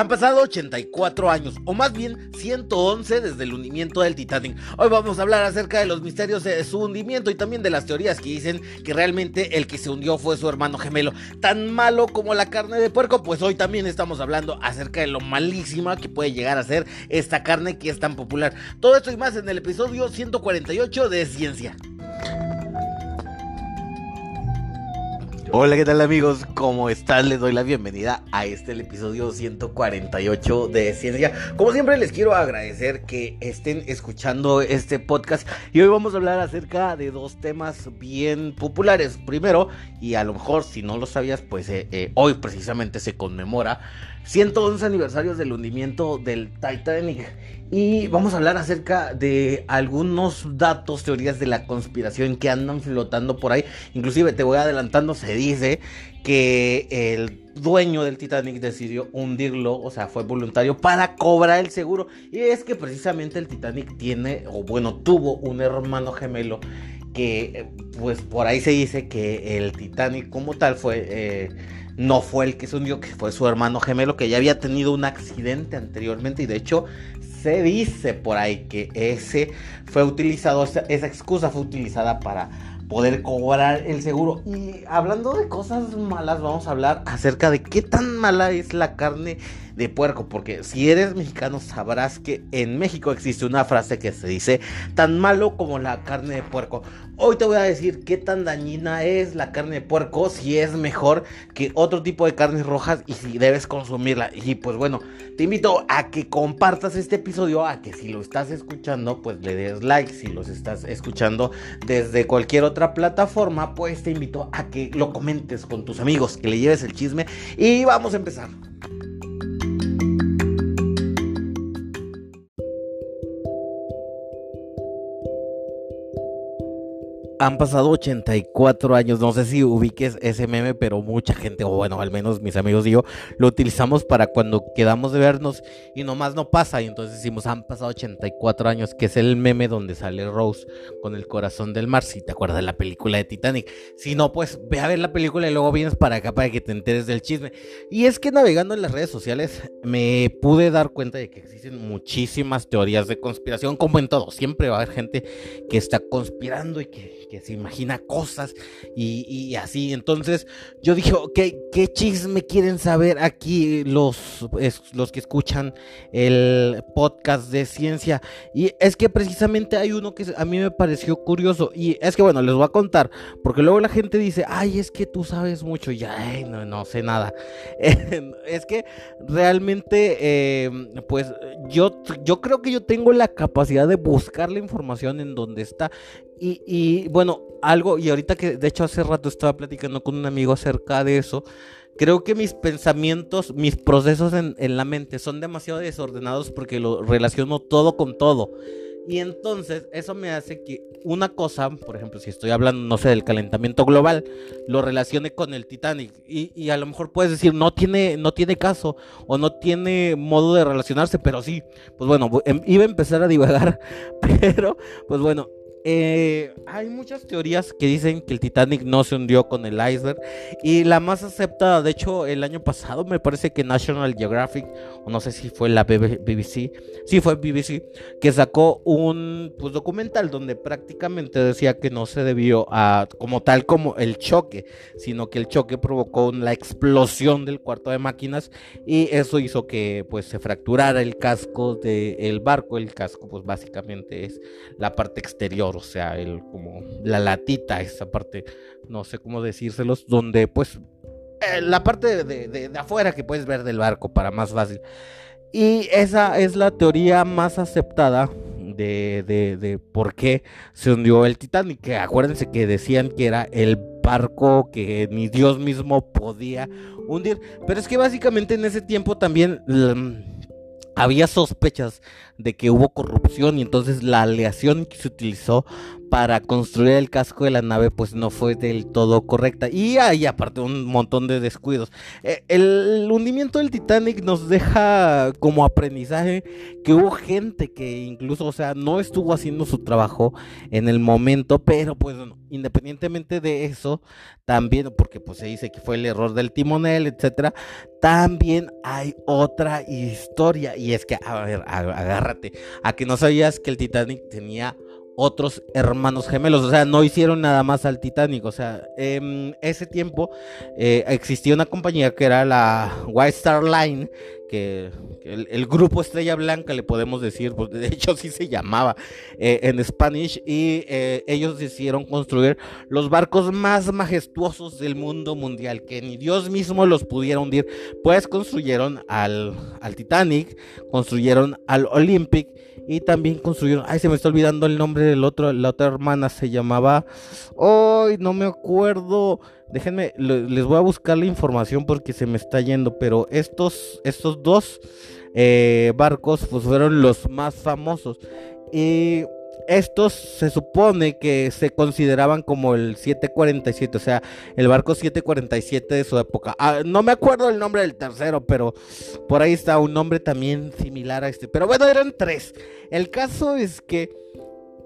Han pasado 84 años, o más bien 111 desde el hundimiento del Titanic. Hoy vamos a hablar acerca de los misterios de su hundimiento y también de las teorías que dicen que realmente el que se hundió fue su hermano gemelo. Tan malo como la carne de puerco, pues hoy también estamos hablando acerca de lo malísima que puede llegar a ser esta carne que es tan popular. Todo esto y más en el episodio 148 de Ciencia. Hola, ¿qué tal amigos? ¿Cómo están? Les doy la bienvenida a este el episodio 148 de Ciencia. Como siempre les quiero agradecer que estén escuchando este podcast y hoy vamos a hablar acerca de dos temas bien populares. Primero, y a lo mejor si no lo sabías, pues eh, eh, hoy precisamente se conmemora 111 aniversarios del hundimiento del Titanic y vamos a hablar acerca de algunos datos, teorías de la conspiración que andan flotando por ahí. Inclusive te voy adelantando, se dice que el dueño del Titanic decidió hundirlo, o sea, fue voluntario para cobrar el seguro. Y es que precisamente el Titanic tiene, o bueno, tuvo un hermano gemelo que pues por ahí se dice que el Titanic como tal fue... Eh, no fue el que se hundió, que fue su hermano gemelo que ya había tenido un accidente anteriormente y de hecho se dice por ahí que ese fue utilizado, esa, excusa fue utilizada para poder cobrar el seguro. Y hablando de cosas malas, vamos a hablar acerca de qué tan mala es la carne de puerco, porque si eres mexicano sabrás que en México existe una frase que se dice tan malo como la carne de puerco. Hoy te voy a decir qué tan dañina es la carne de puerco, si es mejor que otro tipo de carnes rojas y si debes consumirla. Y pues bueno, te invito a que compartas este episodio, a que si lo estás escuchando, pues le des like, si los estás escuchando desde cualquier otra plataforma, pues te invito a que lo comentes con tus amigos, que le lleves el chisme y vamos a empezar. Thank you. Han pasado 84 años, no sé si ubiques ese meme, pero mucha gente, o bueno, al menos mis amigos y yo, lo utilizamos para cuando quedamos de vernos y nomás no pasa. Y entonces decimos, han pasado 84 años, que es el meme donde sale Rose con el corazón del mar, si te acuerdas de la película de Titanic. Si no, pues ve a ver la película y luego vienes para acá para que te enteres del chisme. Y es que navegando en las redes sociales me pude dar cuenta de que existen muchísimas teorías de conspiración, como en todo. Siempre va a haber gente que está conspirando y que que se imagina cosas y, así. Entonces yo dije, ¿qué, ¿qué chisme quieren saber aquí los, los que escuchan el podcast de ciencia? Y es que precisamente hay uno que a mí me pareció curioso y es que bueno, les voy a contar, porque luego la gente dice, ay, es que tú sabes mucho, ya, no, no sé nada. es que realmente, em, pues yo, yo creo que yo tengo la capacidad de buscar la información en donde está y, bueno, algo, y ahorita que de hecho hace rato estaba platicando con un amigo acerca de eso, creo que mis pensamientos, mis procesos en, la mente son demasiado desordenados porque lo relaciono todo con todo. Y entonces eso me hace que una cosa, por ejemplo, si estoy hablando, no sé, del calentamiento global, lo relacione con el Titanic. Y, y, a lo mejor puedes decir, no tiene, no tiene caso o no tiene modo de relacionarse, pero sí. Pues bueno, em, iba a empezar a divagar, pero pues bueno, eh, hay muchas teorías que dicen que el Titanic no se hundió con el iceberg y la más aceptada, de hecho el año pasado me parece que National Geographic, o no sé si fue la BBC, sí fue BBC, que sacó un pues, documental donde prácticamente decía que no se debió a como tal como el choque, sino que el choque provocó la explosión del cuarto de máquinas y eso hizo que pues se fracturara el casco del barco, el casco pues básicamente es la parte exterior o sea, el, como la latita, esa parte, no sé cómo decírselos, donde pues eh, la parte de, afuera que puedes ver del barco para más fácil. Y esa es la teoría más aceptada de, de, por qué se hundió el Titanic. Que acuérdense que decían que era el barco que ni Dios mismo podía hundir. Pero es que básicamente en ese tiempo también había sospechas de que hubo corrupción y entonces la aleación que se utilizó para construir el casco de la nave pues no fue del todo correcta y hay aparte un montón de descuidos. Eh, el hundimiento del Titanic nos deja como aprendizaje que hubo gente que incluso, o sea, no estuvo haciendo su trabajo en el momento, pero pues independientemente de eso, también, porque pues se dice que fue el error del timonel, etcétera, también hay otra historia y es que, a ver, a que no sabías que el Titanic tenía otros hermanos gemelos, o sea, no hicieron nada más al Titanic, o sea, en ese tiempo eh, existía una compañía que era la White Star Line, que, el, grupo Estrella Blanca le podemos decir, porque de hecho sí se llamaba eh, en Spanish, y eh, ellos decidieron construir los barcos más majestuosos del mundo mundial, que ni Dios mismo los pudiera hundir, pues construyeron al, al Titanic, construyeron al Olympic, y también construyeron, ay, se me está olvidando el nombre del otro, la otra hermana se llamaba, ay, no me acuerdo. Déjenme, les voy a buscar la información porque se me está yendo, pero estos, estos dos eh, barcos pues fueron los más famosos. Y estos se supone que se consideraban como el 747, o sea, el barco 747 de su época. Ah, no me acuerdo el nombre del tercero, pero por ahí está un nombre también similar a este. Pero bueno, eran tres. El caso es que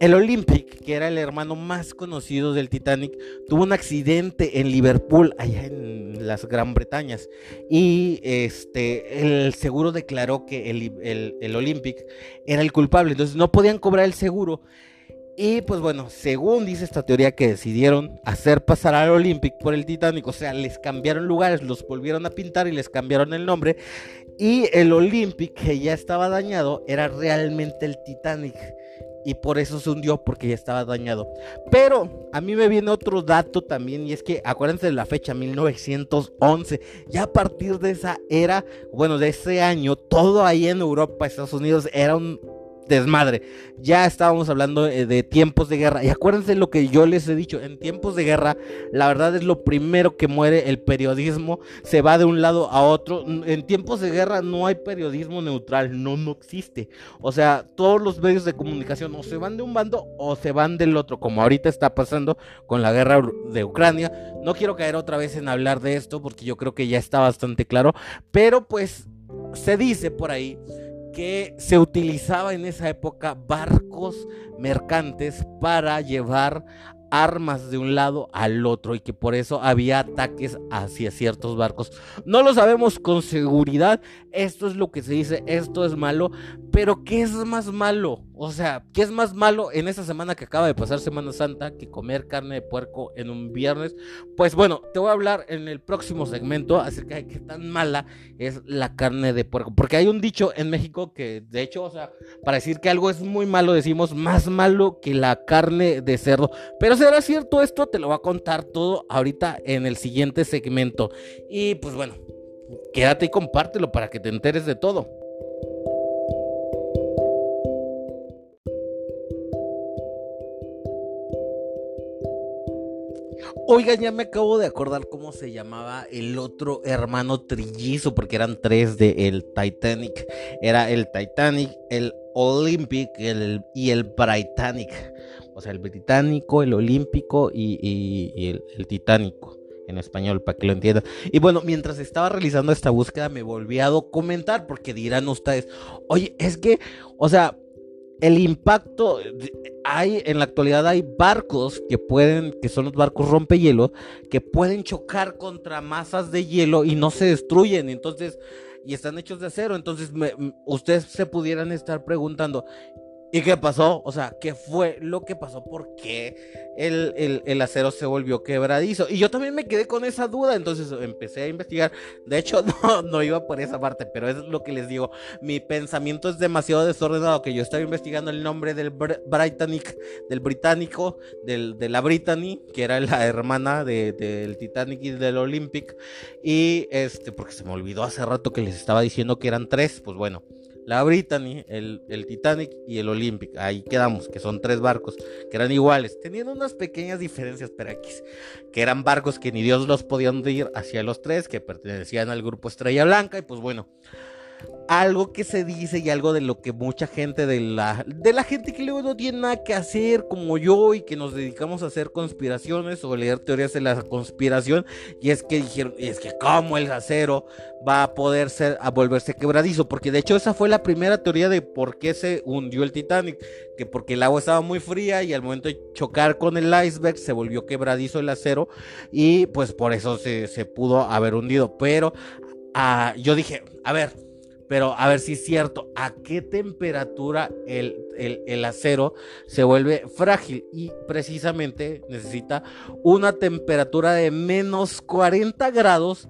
el Olympic, que era el hermano más conocido del Titanic, tuvo un accidente en Liverpool, allá en las Gran Bretañas. Y este, el seguro declaró que el, el Olympic era el culpable. Entonces no podían cobrar el seguro. Y pues bueno, según dice esta teoría que decidieron hacer pasar al Olympic por el Titanic, o sea, les cambiaron lugares, los volvieron a pintar y les cambiaron el nombre. Y el Olympic, que ya estaba dañado, era realmente el Titanic y por eso se hundió porque ya estaba dañado. Pero a mí me viene otro dato también y es que acuérdense de la fecha 1911, ya a partir de esa era, bueno, de ese año, todo ahí en Europa, Estados Unidos era un desmadre. Ya estábamos hablando eh, de tiempos de guerra. Y acuérdense lo que yo les he dicho, en tiempos de guerra, la verdad es lo primero que muere el periodismo, se va de un lado a otro. En tiempos de guerra no hay periodismo neutral, no, no existe. O sea, todos los medios de comunicación o se van de un bando o se van del otro, como ahorita está pasando con la guerra de Ucrania. No quiero caer otra vez en hablar de esto porque yo creo que ya está bastante claro, pero pues se dice por ahí que se utilizaba en esa época barcos mercantes para llevar armas de un lado al otro y que por eso había ataques hacia ciertos barcos. No lo sabemos con seguridad, esto es lo que se dice, esto es malo, pero ¿qué es más malo? O sea, ¿qué es más malo en esta semana que acaba de pasar Semana Santa que comer carne de puerco en un viernes? Pues bueno, te voy a hablar en el próximo segmento acerca de qué tan mala es la carne de puerco, porque hay un dicho en México que de hecho, o sea, para decir que algo es muy malo decimos más malo que la carne de cerdo, pero ¿Será cierto esto? Te lo voy a contar todo ahorita en el siguiente segmento. Y pues bueno, quédate y compártelo para que te enteres de todo. Oigan, ya me acabo de acordar cómo se llamaba el otro hermano trillizo, porque eran tres de el Titanic. Era el Titanic, el Olympic el, y el Britannic. O sea, el británico, el olímpico y, el, el, titánico en español, para que lo entiendan. Y bueno, mientras estaba realizando esta búsqueda, me volví a documentar, porque dirán ustedes, oye, es que, o sea, el impacto hay en la actualidad hay barcos que pueden que son los barcos rompehielo que pueden chocar contra masas de hielo y no se destruyen entonces y están hechos de acero. Entonces ustedes se pudieran estar preguntando ¿Y qué pasó? O sea, ¿qué fue lo que pasó? ¿Por qué el, acero se volvió quebradizo? Y yo también me quedé con esa duda, entonces empecé a investigar. De hecho, no, no iba por esa parte, pero es lo que les digo. Mi pensamiento es demasiado desordenado que yo estaba investigando el nombre del Britannic, del británico, del, de la Brittany, que era la hermana del Titanic y del Olympic. Y este, porque se me olvidó hace rato que les estaba diciendo que eran tres, pues bueno la Brittany, el, Titanic y el Olympic. Ahí quedamos, que son tres barcos que eran iguales, teniendo unas pequeñas diferencias, pero aquí, que eran barcos que ni Dios los podía hundir hacia los tres, que pertenecían al grupo Estrella Blanca, y pues bueno. Algo que se dice y algo de lo que mucha gente de la, de la gente que luego no tiene nada que hacer como yo y que nos dedicamos a hacer conspiraciones o leer teorías de la conspiración y es que dijeron, es que cómo el acero va a poder ser, a volverse quebradizo, porque de hecho esa fue la primera teoría de por qué se hundió el Titanic, que porque el agua estaba muy fría y al momento de chocar con el iceberg se volvió quebradizo el acero y pues por eso se, se pudo haber hundido, pero ah, yo dije, a ver, pero a ver si es cierto, ¿a qué temperatura el, acero se vuelve frágil? Y precisamente necesita una temperatura de menos 40 grados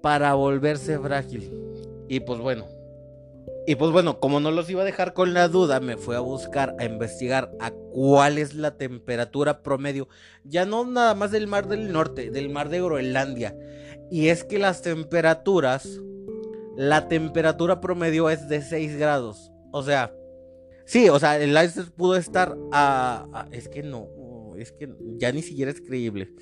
para volverse frágil. Y pues bueno, y pues bueno, como no los iba a dejar con la duda, me fui a buscar, a investigar a cuál es la temperatura promedio, ya no nada más del mar del norte, del mar de Groenlandia. Y es que las temperaturas la temperatura promedio es de 6 grados. O sea, sí, o sea, el iceberg pudo estar a, es que no, es que ya ni siquiera es creíble.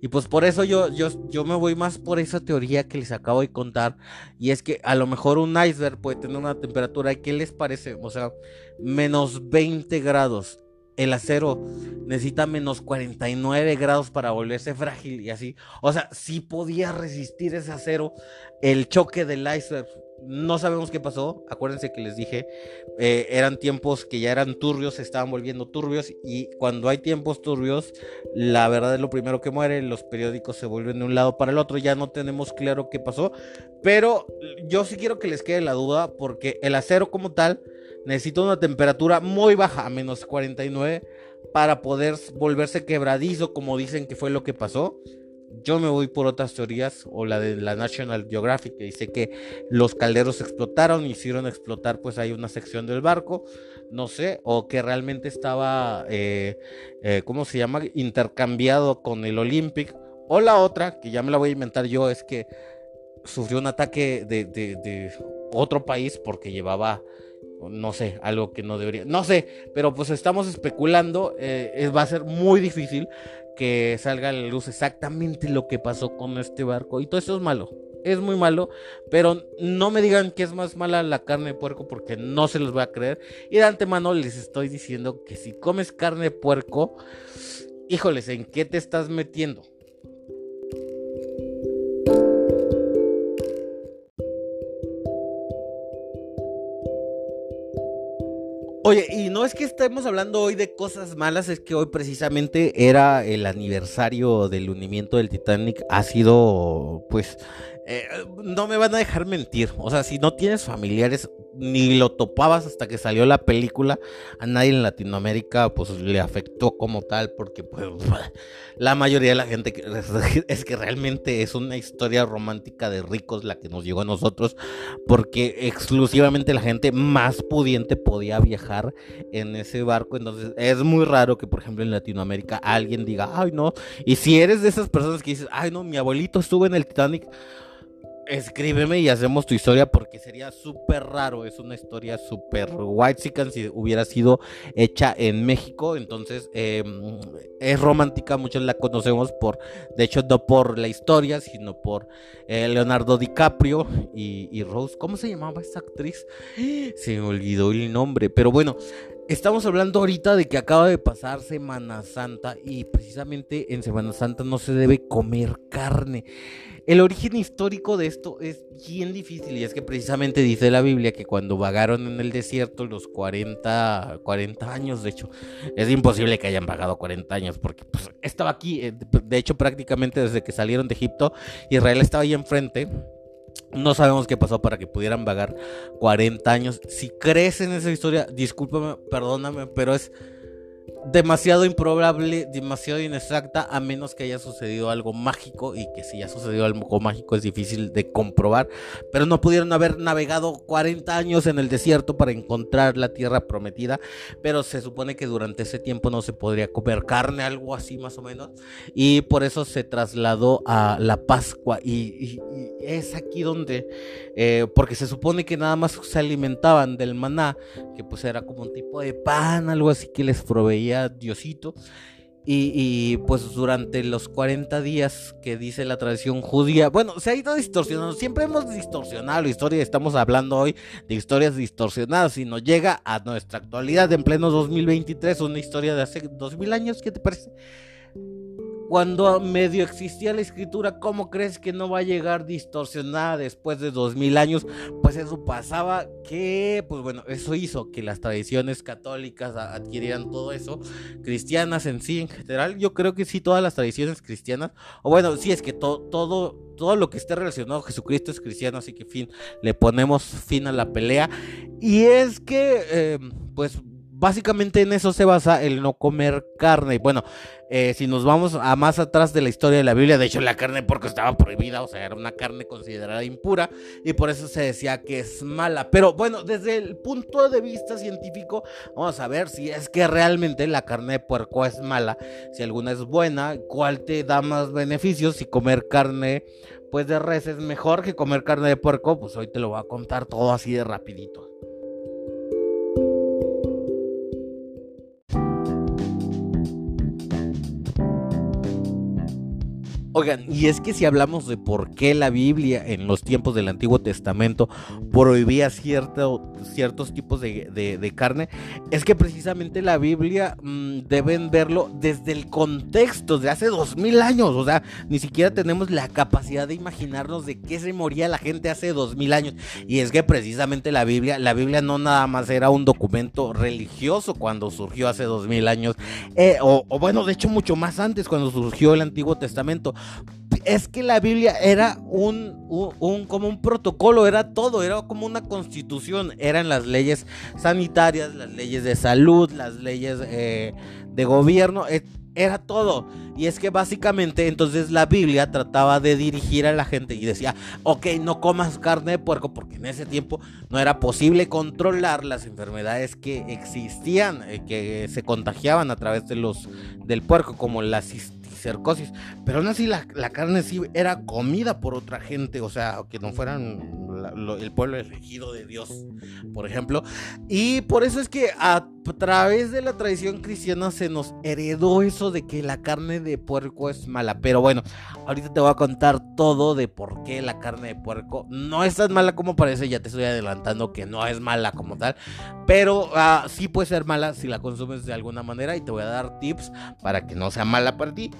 Y pues por eso yo, yo, yo me voy más por esa teoría que les acabo de contar. Y es que a lo mejor un iceberg puede tener una temperatura, ¿qué les parece? O sea, menos 20 grados el acero necesita menos 49 grados para volverse frágil y así. O sea, sí podía resistir ese acero el choque del iceberg. No sabemos qué pasó. Acuérdense que les dije, eh, eran tiempos que ya eran turbios, se estaban volviendo turbios. Y cuando hay tiempos turbios, la verdad es lo primero que muere. Los periódicos se vuelven de un lado para el otro. Ya no tenemos claro qué pasó. Pero yo sí quiero que les quede la duda, porque el acero como tal necesita una temperatura muy baja, a menos 49, para poder volverse quebradizo, como dicen que fue lo que pasó. Yo me voy por otras teorías, o la de la National Geographic, que dice que los calderos explotaron, hicieron explotar, pues hay una sección del barco, no sé, o que realmente estaba, eh, eh, ¿cómo se llama?, intercambiado con el Olympic. O la otra, que ya me la voy a inventar yo, es que sufrió un ataque de, de otro país porque llevaba no sé, algo que no debería, no sé, pero pues estamos especulando, eh, va a ser muy difícil que salga a la luz exactamente lo que pasó con este barco y todo eso es malo, es muy malo, pero no me digan que es más mala la carne de puerco porque no se los voy a creer y de antemano les estoy diciendo que si comes carne de puerco, híjoles, ¿en qué te estás metiendo? Oye, y no es que estemos hablando hoy de cosas malas, es que hoy precisamente era el aniversario del hundimiento del Titanic. Ha sido, pues, eh, no me van a dejar mentir. O sea, si no tienes familiares, ni lo topabas hasta que salió la película. A nadie en Latinoamérica, pues, le afectó como tal, porque, pues, la mayoría de la gente es que realmente es una historia romántica de ricos la que nos llegó a nosotros, porque exclusivamente la gente más pudiente podía viajar en ese barco. Entonces, es muy raro que, por ejemplo, en Latinoamérica alguien diga, ay, no. Y si eres de esas personas que dices, ay, no, mi abuelito estuvo en el Titanic escríbeme y hacemos tu historia porque sería súper raro. Es una historia súper white si hubiera sido hecha en México. Entonces em, es romántica, muchos la conocemos por, de hecho, no por la historia, sino por eh, Leonardo DiCaprio y, y Rose. ¿Cómo se llamaba esa actriz? Se me olvidó el nombre, pero bueno. Estamos hablando ahorita de que acaba de pasar Semana Santa y precisamente en Semana Santa no se debe comer carne. El origen histórico de esto es bien difícil y es que precisamente dice la Biblia que cuando vagaron en el desierto los 40, 40 años, de hecho, es imposible que hayan vagado 40 años porque pues, estaba aquí, eh, de hecho prácticamente desde que salieron de Egipto, Israel estaba ahí enfrente. No sabemos qué pasó para que pudieran vagar 40 años. Si crees en esa historia, discúlpame, perdóname, pero es demasiado improbable, demasiado inexacta, a menos que haya sucedido algo mágico y que si ha sucedido algo mágico es difícil de comprobar, pero no pudieron haber navegado 40 años en el desierto para encontrar la tierra prometida, pero se supone que durante ese tiempo no se podría comer carne, algo así más o menos, y por eso se trasladó a la Pascua. Y, es aquí donde, eh, porque se supone que nada más se alimentaban del maná, que pues era como un tipo de pan, algo así que les proveía Diosito. Y, pues durante los 40 días que dice la tradición judía, bueno, se ha ido distorsionando, siempre hemos distorsionado la historia, estamos hablando hoy de historias distorsionadas y nos llega a nuestra actualidad en pleno 2023, una historia de hace 2000 años, ¿qué te parece? Cuando medio existía la escritura, ¿cómo crees que no va a llegar distorsionada después de dos mil años? Pues eso pasaba que, pues bueno, eso hizo que las tradiciones católicas adquirieran todo eso, cristianas en sí en general. Yo creo que sí, todas las tradiciones cristianas, o bueno, sí es que todo, todo, todo lo que esté relacionado a Jesucristo es cristiano, así que fin, le ponemos fin a la pelea. Y es que, eh, pues básicamente en eso se basa el no comer carne. Bueno, eh, si nos vamos a más atrás de la historia de la Biblia, de hecho la carne porque estaba prohibida, o sea, era una carne considerada impura y por eso se decía que es mala. Pero bueno, desde el punto de vista científico, vamos a ver si es que realmente la carne de puerco es mala, si alguna es buena, cuál te da más beneficios, si comer carne pues de res es mejor que comer carne de puerco, pues hoy te lo voy a contar todo así de rapidito. Oigan, y es que si hablamos de por qué la Biblia en los tiempos del Antiguo Testamento prohibía cierto, ciertos tipos de, carne, es que precisamente la Biblia mm, deben verlo desde el contexto de hace dos mil años. O sea, ni siquiera tenemos la capacidad de imaginarnos de qué se moría la gente hace dos mil años. Y es que precisamente la Biblia, la Biblia no nada más era un documento religioso cuando surgió hace dos mil años, eh, o, o bueno, de hecho mucho más antes cuando surgió el Antiguo Testamento es que la Biblia era un, un, como un protocolo, era todo, era como una constitución, eran las leyes sanitarias, las leyes de salud, las leyes eh, de gobierno, era todo. Y es que básicamente entonces la Biblia trataba de dirigir a la gente y decía, ok, no comas carne de puerco, porque en ese tiempo no era posible controlar las enfermedades que existían, eh, que se contagiaban a través de los, del puerco, como la cercosis. Pero aún así la, la, carne sí era comida por otra gente, o sea, que no fueran el pueblo elegido de Dios, por ejemplo. Y por eso es que a través de la tradición cristiana se nos heredó eso de que la carne de puerco es mala. Pero bueno, ahorita te voy a contar todo de por qué la carne de puerco no es tan mala como parece. Ya te estoy adelantando que no es mala como tal. Pero uh, sí puede ser mala si la consumes de alguna manera. Y te voy a dar tips para que no sea mala para ti